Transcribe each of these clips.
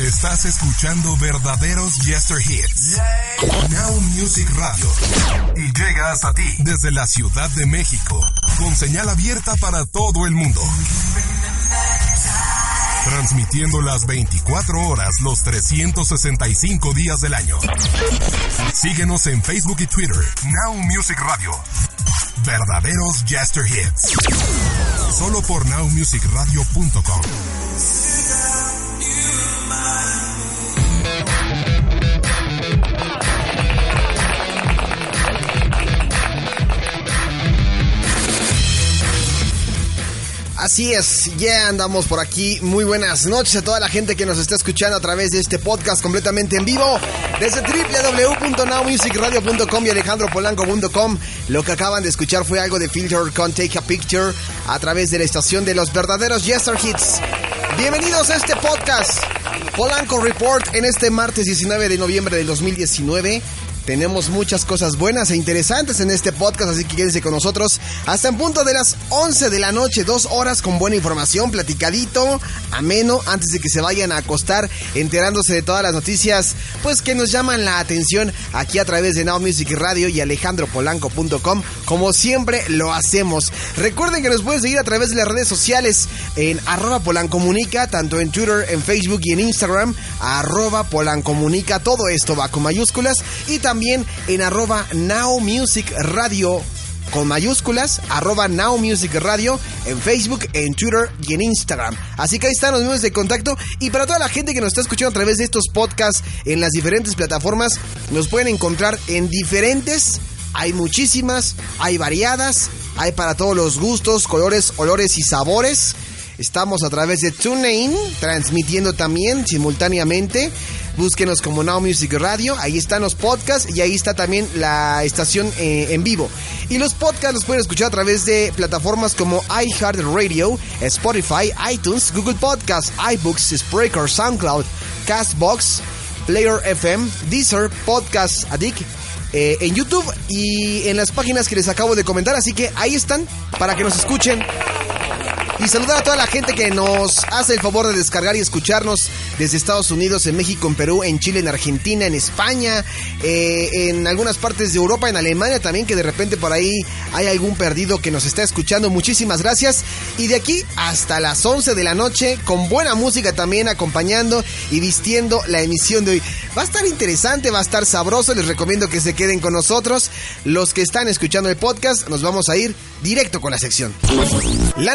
Estás escuchando verdaderos Yester Hits. Now Music Radio. Y llega hasta ti desde la Ciudad de México. Con señal abierta para todo el mundo. Transmitiendo las 24 horas, los 365 días del año. Síguenos en Facebook y Twitter. Now Music Radio. Verdaderos Jester Hits. Solo por nowmusicradio.com. Así es, ya andamos por aquí. Muy buenas noches a toda la gente que nos está escuchando a través de este podcast completamente en vivo desde www.nowmusicradio.com y alejandropolanco.com. Lo que acaban de escuchar fue algo de Filter con Take a Picture a través de la estación de los verdaderos Yester Hits. Bienvenidos a este podcast, Polanco Report, en este martes 19 de noviembre del 2019. Tenemos muchas cosas buenas e interesantes en este podcast, así que quédense con nosotros hasta en punto de las 11 de la noche, dos horas con buena información, platicadito, ameno, antes de que se vayan a acostar, enterándose de todas las noticias, pues que nos llaman la atención aquí a través de Now Music Radio y alejandropolanco.com, como siempre lo hacemos. Recuerden que nos pueden seguir a través de las redes sociales en arroba polancomunica, tanto en Twitter, en Facebook y en Instagram, arroba polancomunica, todo esto va con mayúsculas y también también en arroba Now Music Radio con mayúsculas, arroba Now Music Radio, en Facebook, en Twitter y en Instagram. Así que ahí están los medios de contacto. Y para toda la gente que nos está escuchando a través de estos podcasts en las diferentes plataformas, nos pueden encontrar en diferentes, hay muchísimas, hay variadas, hay para todos los gustos, colores, olores y sabores. Estamos a través de TuneIn, transmitiendo también simultáneamente. Búsquenos como Now Music Radio, ahí están los podcasts y ahí está también la estación eh, en vivo. Y los podcasts los pueden escuchar a través de plataformas como iHeartRadio, Spotify, iTunes, Google Podcasts, iBooks, Spreaker, SoundCloud, Castbox, Player FM, Deezer, Podcast Addict, eh, en YouTube y en las páginas que les acabo de comentar. Así que ahí están para que nos escuchen. Y saludar a toda la gente que nos hace el favor de descargar y escucharnos desde Estados Unidos, en México, en Perú, en Chile, en Argentina, en España, eh, en algunas partes de Europa, en Alemania también, que de repente por ahí hay algún perdido que nos está escuchando. Muchísimas gracias. Y de aquí hasta las 11 de la noche, con buena música también acompañando y vistiendo la emisión de hoy. Va a estar interesante, va a estar sabroso. Les recomiendo que se queden con nosotros. Los que están escuchando el podcast, nos vamos a ir directo con la sección. La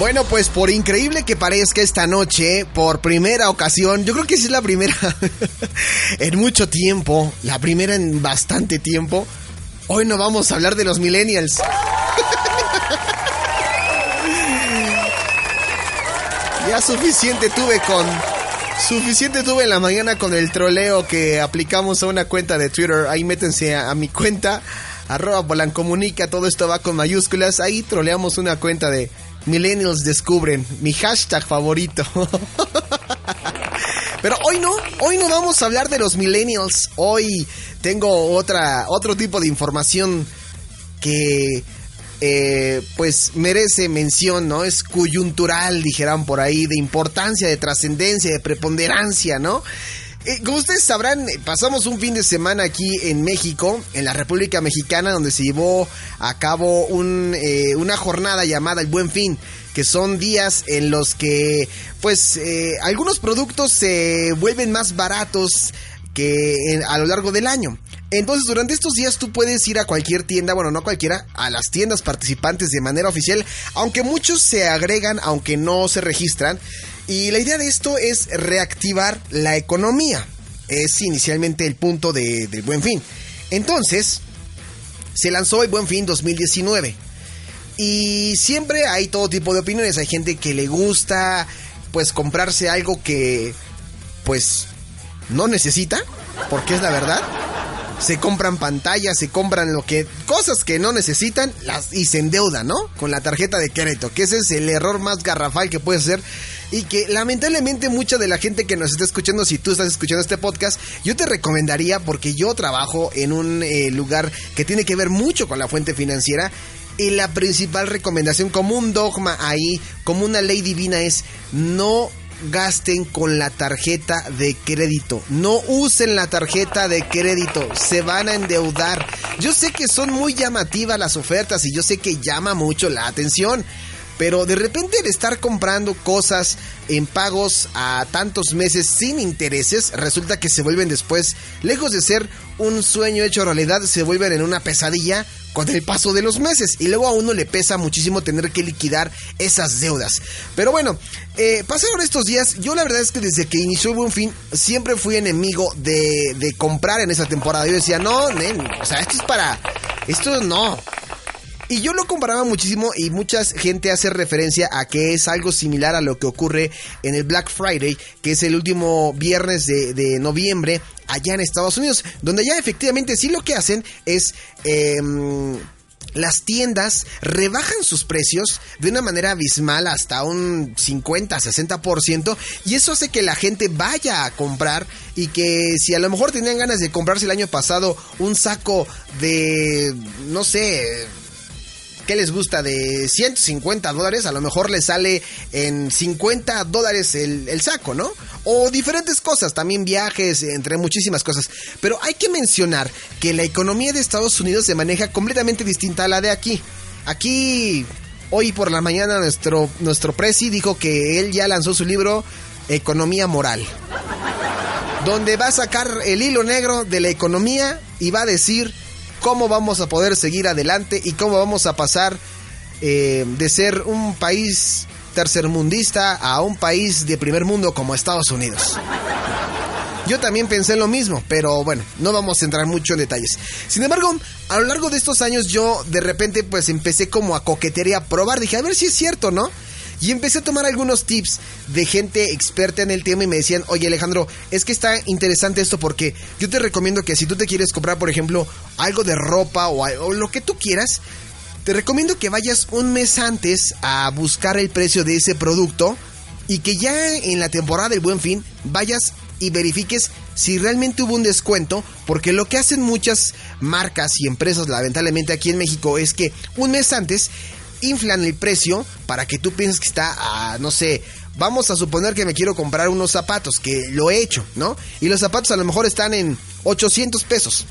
Bueno, pues por increíble que parezca esta noche, por primera ocasión, yo creo que sí es la primera en mucho tiempo, la primera en bastante tiempo, hoy no vamos a hablar de los millennials. ya suficiente tuve con... Suficiente tuve en la mañana con el troleo que aplicamos a una cuenta de Twitter. Ahí métense a, a mi cuenta, arroba Polancomunica, todo esto va con mayúsculas. Ahí troleamos una cuenta de Millennials descubren mi hashtag favorito. Pero hoy no, hoy no vamos a hablar de los millennials. Hoy tengo otra, otro tipo de información que eh, pues merece mención, ¿no? Es coyuntural, dijeran por ahí, de importancia, de trascendencia, de preponderancia, ¿no? Eh, como ustedes sabrán, pasamos un fin de semana aquí en México, en la República Mexicana, donde se llevó a cabo un, eh, una jornada llamada El Buen Fin, que son días en los que, pues, eh, algunos productos se vuelven más baratos que a lo largo del año. Entonces, durante estos días tú puedes ir a cualquier tienda, bueno, no cualquiera, a las tiendas participantes de manera oficial, aunque muchos se agregan, aunque no se registran. Y la idea de esto es reactivar la economía. Es inicialmente el punto de, del buen fin. Entonces, se lanzó el buen fin 2019. Y siempre hay todo tipo de opiniones. Hay gente que le gusta, pues, comprarse algo que, pues, no necesita, porque es la verdad. Se compran pantallas, se compran lo que cosas que no necesitan las y se endeudan, ¿no? Con la tarjeta de crédito, que ese es el error más garrafal que puede ser y que lamentablemente mucha de la gente que nos está escuchando, si tú estás escuchando este podcast, yo te recomendaría porque yo trabajo en un eh, lugar que tiene que ver mucho con la fuente financiera y la principal recomendación como un dogma ahí, como una ley divina es no gasten con la tarjeta de crédito. No usen la tarjeta de crédito. Se van a endeudar. Yo sé que son muy llamativas las ofertas y yo sé que llama mucho la atención. Pero de repente el estar comprando cosas en pagos a tantos meses sin intereses, resulta que se vuelven después, lejos de ser un sueño hecho realidad, se vuelven en una pesadilla con el paso de los meses. Y luego a uno le pesa muchísimo tener que liquidar esas deudas. Pero bueno, eh, pasaron estos días. Yo la verdad es que desde que inició el buen fin, siempre fui enemigo de, de comprar en esa temporada. Yo decía, no, o sea, esto es para... Esto no. Y yo lo comparaba muchísimo y mucha gente hace referencia a que es algo similar a lo que ocurre en el Black Friday, que es el último viernes de, noviembre allá en Estados Unidos, donde ya efectivamente sí lo que hacen es... Em, las tiendas rebajan sus precios de una manera abismal hasta un 50-60% y eso hace que la gente vaya a comprar y que si a lo mejor tenían ganas de comprarse el año pasado un saco de, no sé, ¿qué les gusta? De 150 dólares, a lo mejor les sale en 50 dólares el, saco, ¿no? O diferentes cosas, también viajes, entre muchísimas cosas. Pero hay que mencionar que la economía de Estados Unidos se maneja completamente distinta a la de aquí. Aquí, hoy por la mañana, nuestro, nuestro presi dijo que él ya lanzó su libro Economía Moral. Donde va a sacar el hilo negro de la economía y va a decir cómo vamos a poder seguir adelante y cómo vamos a pasar eh, de ser un país tercermundista a un país de primer mundo como Estados Unidos. Yo también pensé lo mismo, pero bueno, no vamos a entrar mucho en detalles. Sin embargo, a lo largo de estos años yo de repente pues empecé como a coquetear y a probar. Dije, a ver si es cierto, ¿no? Y empecé a tomar algunos tips de gente experta en el tema y me decían, oye Alejandro, es que está interesante esto porque yo te recomiendo que si tú te quieres comprar, por ejemplo, algo de ropa o, lo que tú quieras, te recomiendo que vayas un mes antes a buscar el precio de ese producto y que ya en la temporada del buen fin vayas y verifiques si realmente hubo un descuento, porque lo que hacen muchas marcas y empresas, lamentablemente aquí en México, es que un mes antes inflan el precio para que tú pienses que está a, no sé, vamos a suponer que me quiero comprar unos zapatos, que lo he hecho, ¿no? Y los zapatos a lo mejor están en 800 pesos.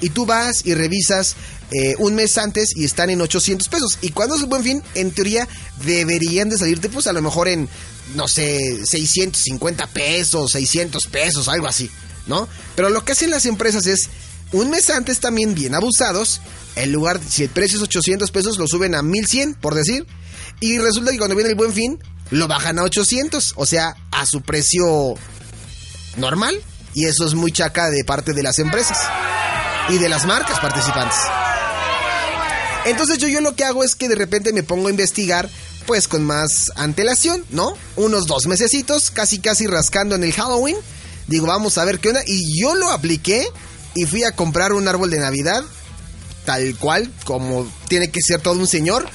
Y tú vas y revisas eh, un mes antes y están en 800 pesos. Y cuando es un buen fin, en teoría deberían de salirte pues a lo mejor en, no sé, 650 pesos, 600 pesos, algo así, ¿no? Pero lo que hacen las empresas es un mes antes también bien abusados. En lugar, si el precio es 800 pesos, lo suben a 1100, por decir. Y resulta que cuando viene el buen fin, lo bajan a 800. O sea, a su precio normal. Y eso es muy chaca de parte de las empresas. Y de las marcas participantes. Entonces yo, yo lo que hago es que de repente me pongo a investigar pues con más antelación, ¿no? Unos dos mesecitos, casi casi rascando en el Halloween. Digo, vamos a ver qué onda. Y yo lo apliqué y fui a comprar un árbol de Navidad, tal cual, como tiene que ser todo un señor.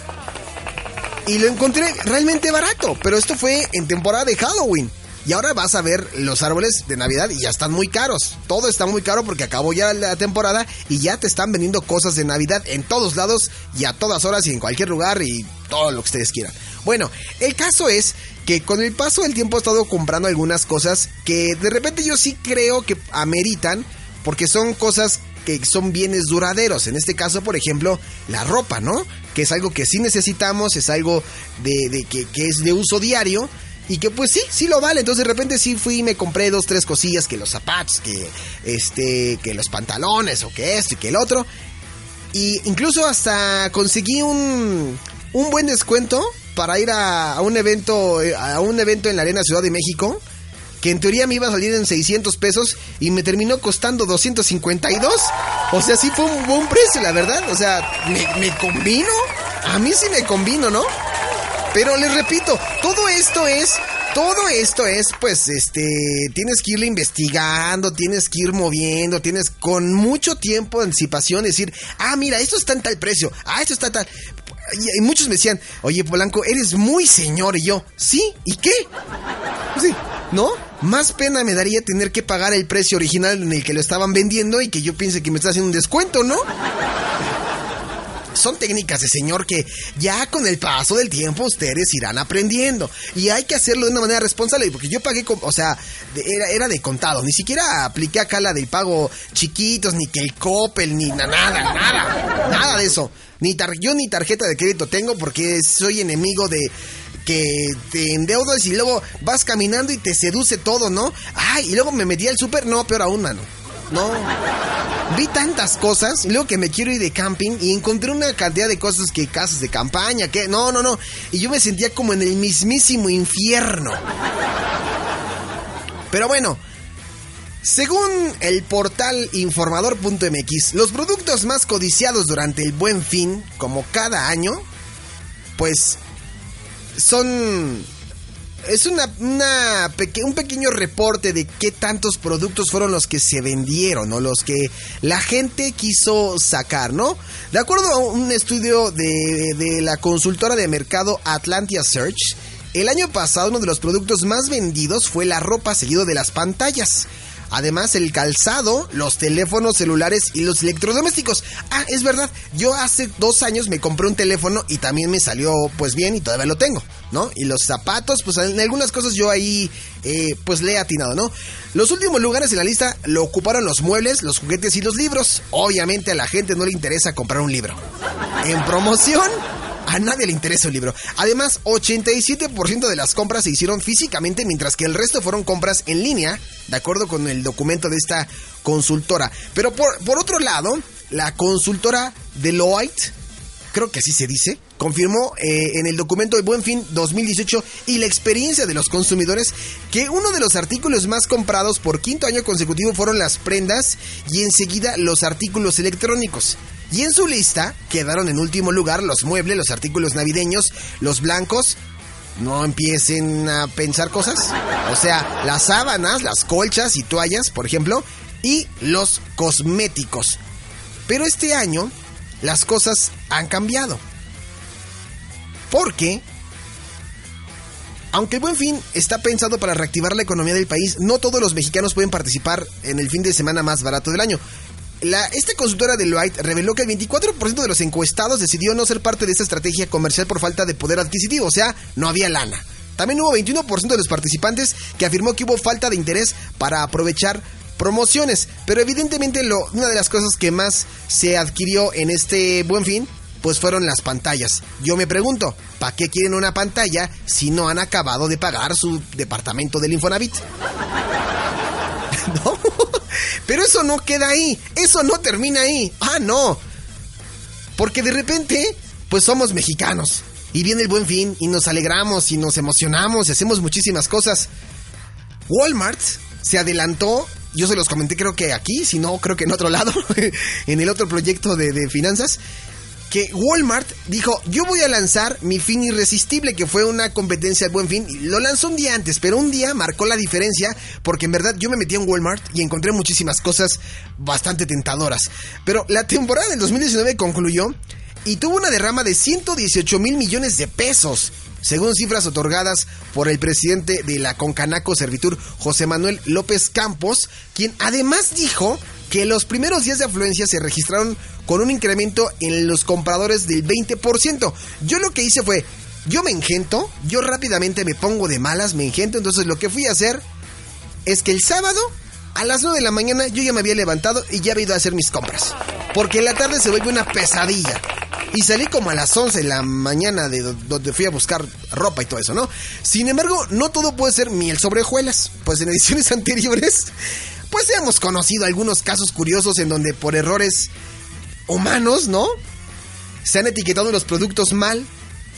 Y lo encontré realmente barato, pero esto fue en temporada de Halloween. Y ahora vas a ver los árboles de Navidad y ya están muy caros. Todo está muy caro porque acabó ya la temporada y ya te están vendiendo cosas de Navidad en todos lados y a todas horas y en cualquier lugar y todo lo que ustedes quieran. Bueno, el caso es que con el paso del tiempo he estado comprando algunas cosas que de repente yo sí creo que ameritan porque son cosas que son bienes duraderos. En este caso, por ejemplo, la ropa, ¿no? Que es algo que sí necesitamos, es algo de, que, es de uso diario. Y que pues sí, sí lo vale. Entonces de repente sí fui y me compré dos, tres cosillas, que los zapatos, que este, que los pantalones, o que esto y que el otro. Y incluso hasta conseguí un, un buen descuento para ir a, a un evento, a un evento en la Arena Ciudad de México que en teoría me iba a salir en 600 pesos y me terminó costando 252. O sea, sí fue un buen precio, la verdad. O sea, ¿me, me combino? A mí sí me combino, ¿no? Pero les repito, todo esto es todo esto es, pues, este, tienes que irle investigando, tienes que ir moviendo, tienes con mucho tiempo de anticipación decir, ah, mira, esto está en tal precio, ah, esto está tal. Y, muchos me decían, oye, Polanco, eres muy señor. Y yo, ¿sí? ¿Y qué? Sí, ¿no? Más pena me daría tener que pagar el precio original en el que lo estaban vendiendo y que yo piense que me está haciendo un descuento, ¿no? son técnicas de señor que ya con el paso del tiempo ustedes irán aprendiendo. Y hay que hacerlo de una manera responsable, porque yo pagué, o sea, era, era de contado. Ni siquiera apliqué acá la del pago chiquitos, ni que el Coppel, ni nada, nada, nada de eso. Ni yo ni tarjeta de crédito tengo porque soy enemigo de que te endeudas y luego vas caminando y te seduce todo, ¿no? Ay, y luego me metí al súper, no, peor aún, mano. No. Vi tantas cosas, y luego que me quiero ir de camping y encontré una cantidad de cosas que casas de campaña, que no, no, no. Y yo me sentía como en el mismísimo infierno. Pero bueno, según el portal informador.mx, los productos más codiciados durante el buen fin, como cada año, pues son es una, un pequeño reporte de qué tantos productos fueron los que se vendieron o los que la gente quiso sacar, ¿no? De acuerdo a un estudio de, de la consultora de mercado Atlantia Search, el año pasado uno de los productos más vendidos fue la ropa seguido de las pantallas. Además, el calzado, los teléfonos celulares y los electrodomésticos. Ah, es verdad, yo hace dos años me compré un teléfono y también me salió pues bien y todavía lo tengo, ¿no? Y los zapatos, pues en algunas cosas yo ahí eh, pues le he atinado, ¿no? Los últimos lugares en la lista lo ocuparon los muebles, los juguetes y los libros. Obviamente a la gente no le interesa comprar un libro. En promoción a nadie le interesa el libro. Además, 87% de las compras se hicieron físicamente, mientras que el resto fueron compras en línea, de acuerdo con el documento de esta consultora. Pero por, por otro lado, la consultora Deloitte, creo que así se dice, confirmó eh, en el documento de Buen Fin 2018 y la experiencia de los consumidores que uno de los artículos más comprados por quinto año consecutivo fueron las prendas y enseguida los artículos electrónicos. Y en su lista quedaron en último lugar los muebles, los artículos navideños, los blancos. No empiecen a pensar cosas. O sea, las sábanas, las colchas y toallas, por ejemplo, y los cosméticos. Pero este año las cosas han cambiado. Porque, aunque el buen fin está pensado para reactivar la economía del país, no todos los mexicanos pueden participar en el fin de semana más barato del año. La, esta consultora de Deloitte reveló que el 24% de los encuestados decidió no ser parte de esta estrategia comercial por falta de poder adquisitivo, o sea, no había lana. También hubo 21% de los participantes que afirmó que hubo falta de interés para aprovechar promociones, pero evidentemente lo, una de las cosas que más se adquirió en este buen fin pues fueron las pantallas. Yo me pregunto, ¿para qué quieren una pantalla si no han acabado de pagar su departamento del Infonavit? ¿No? Pero eso no queda ahí, eso no termina ahí. Ah, no. Porque de repente, pues somos mexicanos. Y viene el buen fin y nos alegramos y nos emocionamos y hacemos muchísimas cosas. Walmart se adelantó, yo se los comenté creo que aquí, si no creo que en otro lado, en el otro proyecto de, de finanzas, que Walmart dijo, yo voy a lanzar mi fin irresistible, que fue una competencia de buen fin. Lo lanzó un día antes, pero un día marcó la diferencia, porque en verdad yo me metí en Walmart y encontré muchísimas cosas bastante tentadoras. Pero la temporada del 2019 concluyó y tuvo una derrama de 118 mil millones de pesos. Según cifras otorgadas por el presidente de la Concanaco Servitur, José Manuel López Campos, quien además dijo que los primeros días de afluencia se registraron con un incremento en los compradores del 20%. Yo lo que hice fue, yo me engento, yo rápidamente me pongo de malas, me engento, entonces lo que fui a hacer es que el sábado a las 9 de la mañana yo ya me había levantado y ya había ido a hacer mis compras. Porque en la tarde se vuelve una pesadilla. Y salí como a las 11 de la mañana de donde fui a buscar ropa y todo eso, ¿no? Sin embargo, no todo puede ser miel sobre hojuelas. Pues en ediciones anteriores pues hemos conocido algunos casos curiosos en donde por errores humanos, ¿no? Se han etiquetado los productos mal.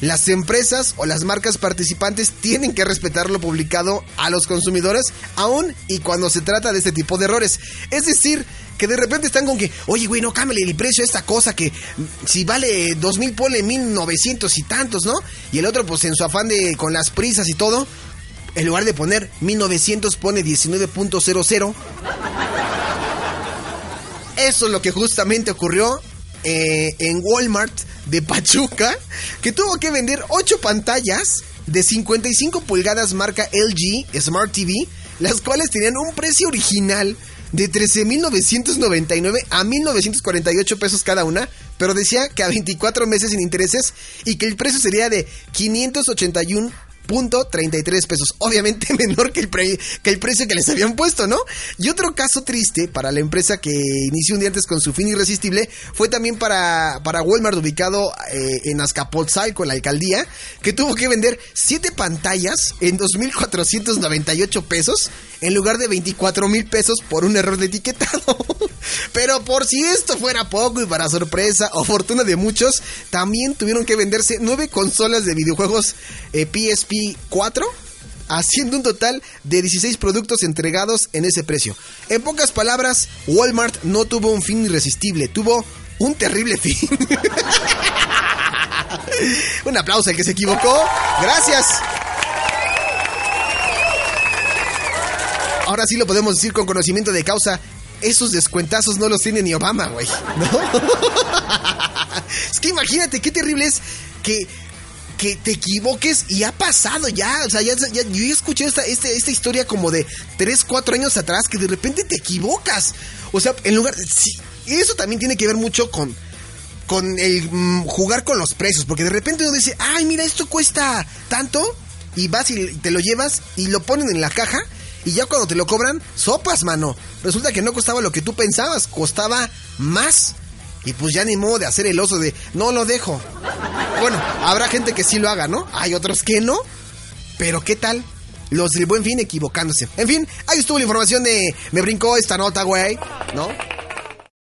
Las empresas o las marcas participantes tienen que respetar lo publicado a los consumidores, aún y cuando se trata de este tipo de errores. Es decir, que de repente están con que, oye, güey, no cámbiale el precio a esta cosa que si vale dos mil, ponle mil novecientos y tantos, ¿no? Y el otro, pues en su afán de con las prisas y todo, en lugar de poner 1900 pone 19.00. Eso es lo que justamente ocurrió eh, en Walmart de Pachuca, que tuvo que vender 8 pantallas de 55 pulgadas marca LG Smart TV, las cuales tenían un precio original de 13.999 a 1.948 pesos cada una, pero decía que a 24 meses sin intereses y que el precio sería de 581 punto 33 pesos. Obviamente menor que el, precio que les habían puesto, ¿no? Y otro caso triste para la empresa que inició un día antes con su fin irresistible fue también para, para Walmart ubicado eh, en Azcapotzalco, en la alcaldía, que tuvo que vender 7 pantallas en 2.498 pesos en lugar de 24 mil pesos por un error de etiquetado. Pero por si esto fuera poco y para sorpresa o fortuna de muchos, también tuvieron que venderse 9 consolas de videojuegos PSP eh, 4 haciendo un total de 16 productos entregados en ese precio. En pocas palabras, Walmart no tuvo un fin irresistible, tuvo un terrible fin. un aplauso al que se equivocó. Gracias. Ahora sí lo podemos decir con conocimiento de causa. Esos descuentazos no los tiene ni Obama, güey. es que imagínate qué terrible es que que te equivoques y ha pasado ya. O sea, ya, yo escuché esta, este, esta historia como de 3, 4 años atrás que de repente te equivocas. O sea, en lugar de... eso también tiene que ver mucho con, con el mm, jugar con los precios. Porque de repente uno dice, ay, mira, esto cuesta tanto. Y vas y te lo llevas y lo ponen en la caja. Y ya cuando te lo cobran, sopas, mano. Resulta que no costaba lo que tú pensabas, costaba más. Y pues ya ni modo de hacer el oso de no lo dejo. Bueno, habrá gente que sí lo haga, ¿no? Hay otros que no. Pero ¿qué tal? Los del buen fin equivocándose. En fin, ahí estuvo la información de me brincó esta nota, güey, ¿no?